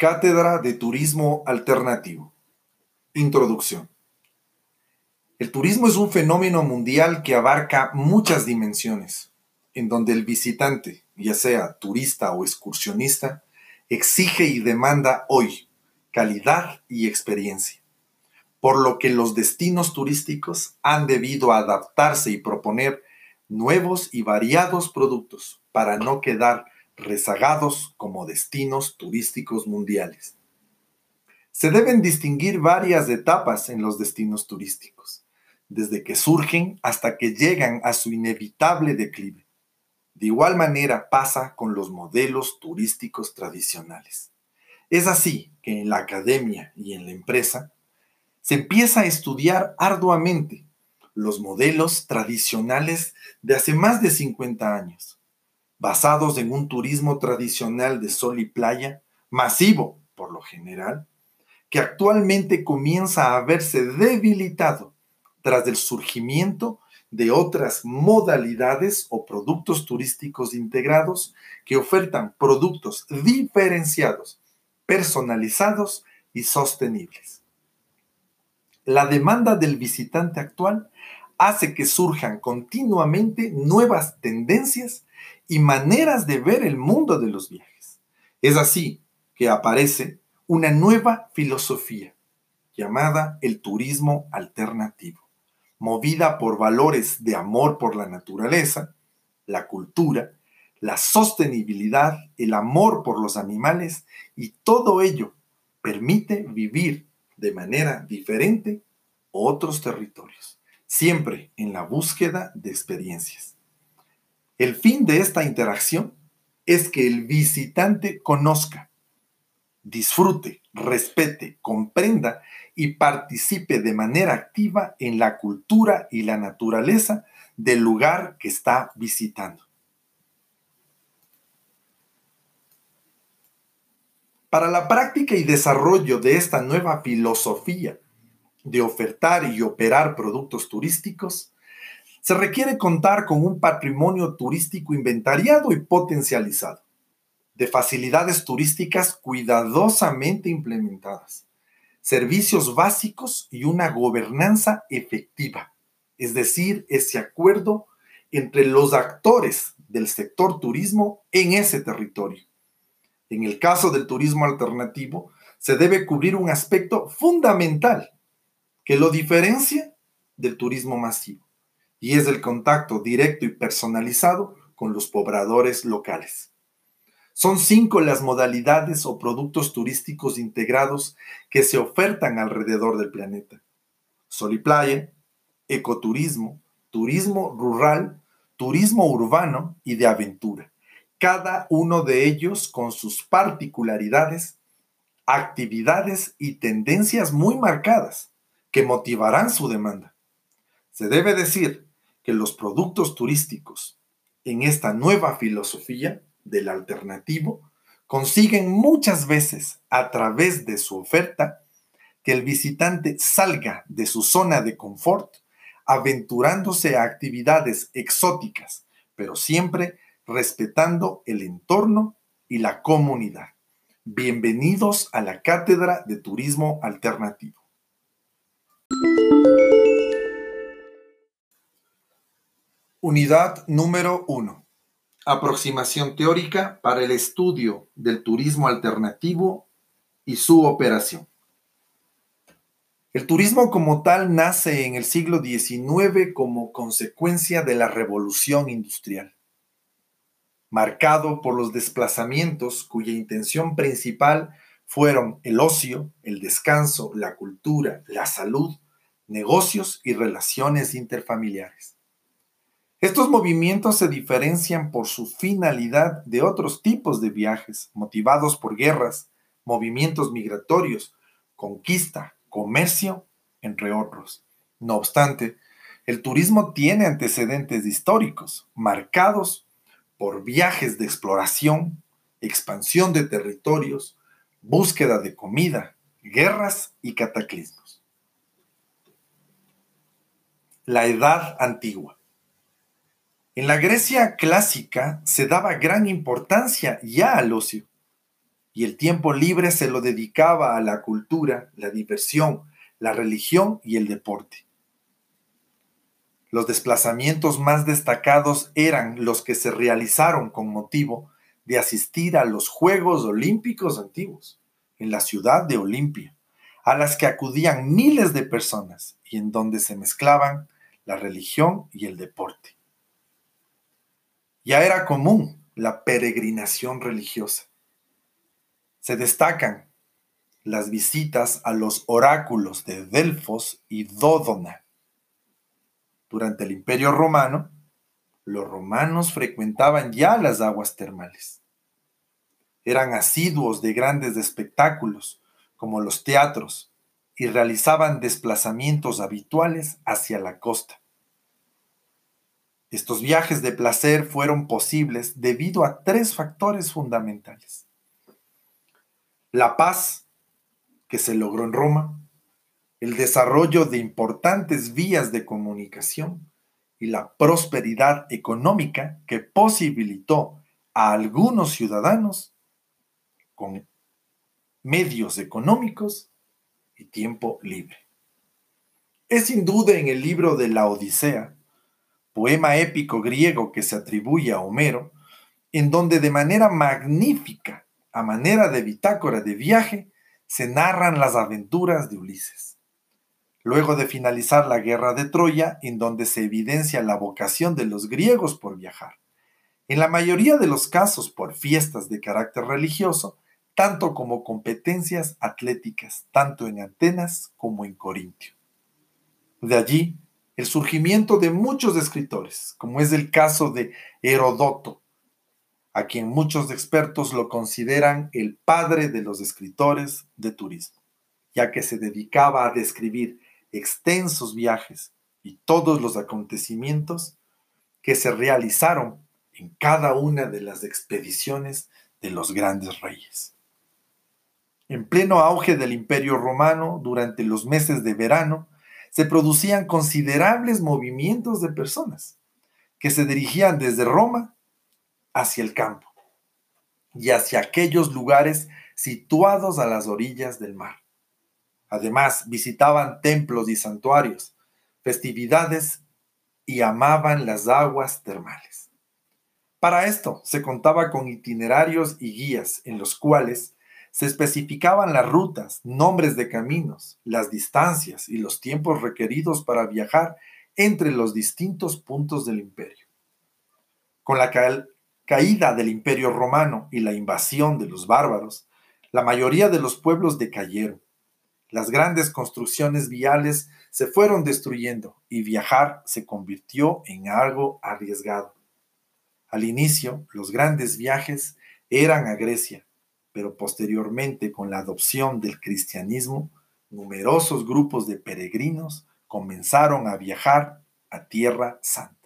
Cátedra de Turismo Alternativo. Introducción. El turismo es un fenómeno mundial que abarca muchas dimensiones, en donde el visitante, ya sea turista o excursionista, exige y demanda hoy calidad y experiencia, por lo que los destinos turísticos han debido adaptarse y proponer nuevos y variados productos para no quedar rezagados como destinos turísticos mundiales. Se deben distinguir varias etapas en los destinos turísticos, desde que surgen hasta que llegan a su inevitable declive. De igual manera pasa con los modelos turísticos tradicionales. Es así que en la academia y en la empresa se empieza a estudiar arduamente los modelos tradicionales de hace más de 50 años basados en un turismo tradicional de sol y playa, masivo por lo general, que actualmente comienza a verse debilitado tras el surgimiento de otras modalidades o productos turísticos integrados que ofertan productos diferenciados, personalizados y sostenibles. La demanda del visitante actual hace que surjan continuamente nuevas tendencias y maneras de ver el mundo de los viajes. Es así que aparece una nueva filosofía llamada el turismo alternativo, movida por valores de amor por la naturaleza, la cultura, la sostenibilidad, el amor por los animales y todo ello permite vivir de manera diferente otros territorios, siempre en la búsqueda de experiencias. El fin de esta interacción es que el visitante conozca, disfrute, respete, comprenda y participe de manera activa en la cultura y la naturaleza del lugar que está visitando. Para la práctica y desarrollo de esta nueva filosofía de ofertar y operar productos turísticos, se requiere contar con un patrimonio turístico inventariado y potencializado, de facilidades turísticas cuidadosamente implementadas, servicios básicos y una gobernanza efectiva, es decir, ese acuerdo entre los actores del sector turismo en ese territorio. En el caso del turismo alternativo, se debe cubrir un aspecto fundamental que lo diferencia del turismo masivo y es el contacto directo y personalizado con los pobladores locales. Son cinco las modalidades o productos turísticos integrados que se ofertan alrededor del planeta. Sol y playa, ecoturismo, turismo rural, turismo urbano y de aventura. Cada uno de ellos con sus particularidades, actividades y tendencias muy marcadas que motivarán su demanda. Se debe decir que los productos turísticos en esta nueva filosofía del alternativo consiguen muchas veces a través de su oferta que el visitante salga de su zona de confort aventurándose a actividades exóticas, pero siempre respetando el entorno y la comunidad. Bienvenidos a la Cátedra de Turismo Alternativo. Unidad número 1. Aproximación teórica para el estudio del turismo alternativo y su operación. El turismo como tal nace en el siglo XIX como consecuencia de la revolución industrial, marcado por los desplazamientos cuya intención principal fueron el ocio, el descanso, la cultura, la salud, negocios y relaciones interfamiliares. Estos movimientos se diferencian por su finalidad de otros tipos de viajes, motivados por guerras, movimientos migratorios, conquista, comercio, entre otros. No obstante, el turismo tiene antecedentes históricos, marcados por viajes de exploración, expansión de territorios, búsqueda de comida, guerras y cataclismos. La Edad Antigua. En la Grecia clásica se daba gran importancia ya al ocio. y el tiempo libre se lo dedicaba a la cultura, la diversión, la religión y el deporte. Los desplazamientos más destacados eran los que se realizaron con motivo de asistir a los Juegos Olímpicos antiguos en la ciudad de Olimpia, a las que acudían miles de personas y en donde se mezclaban la religión y el deporte. Ya era común la peregrinación religiosa. Se destacan las visitas a los oráculos de Delfos y Dódona. Durante el Imperio Romano, los romanos frecuentaban ya las aguas termales. Eran asiduos de grandes espectáculos, como los teatros, y realizaban desplazamientos habituales hacia la costa. Estos viajes de placer fueron posibles debido a tres factores fundamentales. La paz que se logró en Roma, el desarrollo de importantes vías de comunicación y la prosperidad económica que posibilitó a algunos ciudadanos con medios económicos y tiempo libre. Es sin duda en el libro de la Odisea, poema épico griego que se atribuye a Homero, en donde de manera magnífica, a manera de bitácora de viaje, se narran las aventuras de Ulises. Luego de finalizar la guerra de Troya, en donde se evidencia la vocación de los griegos por viajar, en la mayoría de los casos por fiestas de carácter religioso, tanto como competencias atléticas, tanto en Atenas como en Corintio. De allí el surgimiento de muchos escritores, como es el caso de Herodoto, a quien muchos expertos lo consideran el padre de los escritores de turismo, ya que se dedicaba a describir extensos viajes y todos los acontecimientos que se realizaron en cada una de las expediciones de los grandes reyes. En pleno auge del imperio romano, durante los meses de verano, se producían considerables movimientos de personas que se dirigían desde Roma hacia el campo y hacia aquellos lugares situados a las orillas del mar. Además, visitaban templos y santuarios, festividades y amaban las aguas termales. Para esto se contaba con itinerarios y guías en los cuales se especificaban las rutas, nombres de caminos, las distancias y los tiempos requeridos para viajar entre los distintos puntos del imperio. Con la caída del imperio romano y la invasión de los bárbaros, la mayoría de los pueblos decayeron. Las grandes construcciones viales se fueron destruyendo y viajar se convirtió en algo arriesgado. Al inicio, los grandes viajes eran a Grecia, pero posteriormente con la adopción del cristianismo, numerosos grupos de peregrinos comenzaron a viajar a Tierra Santa.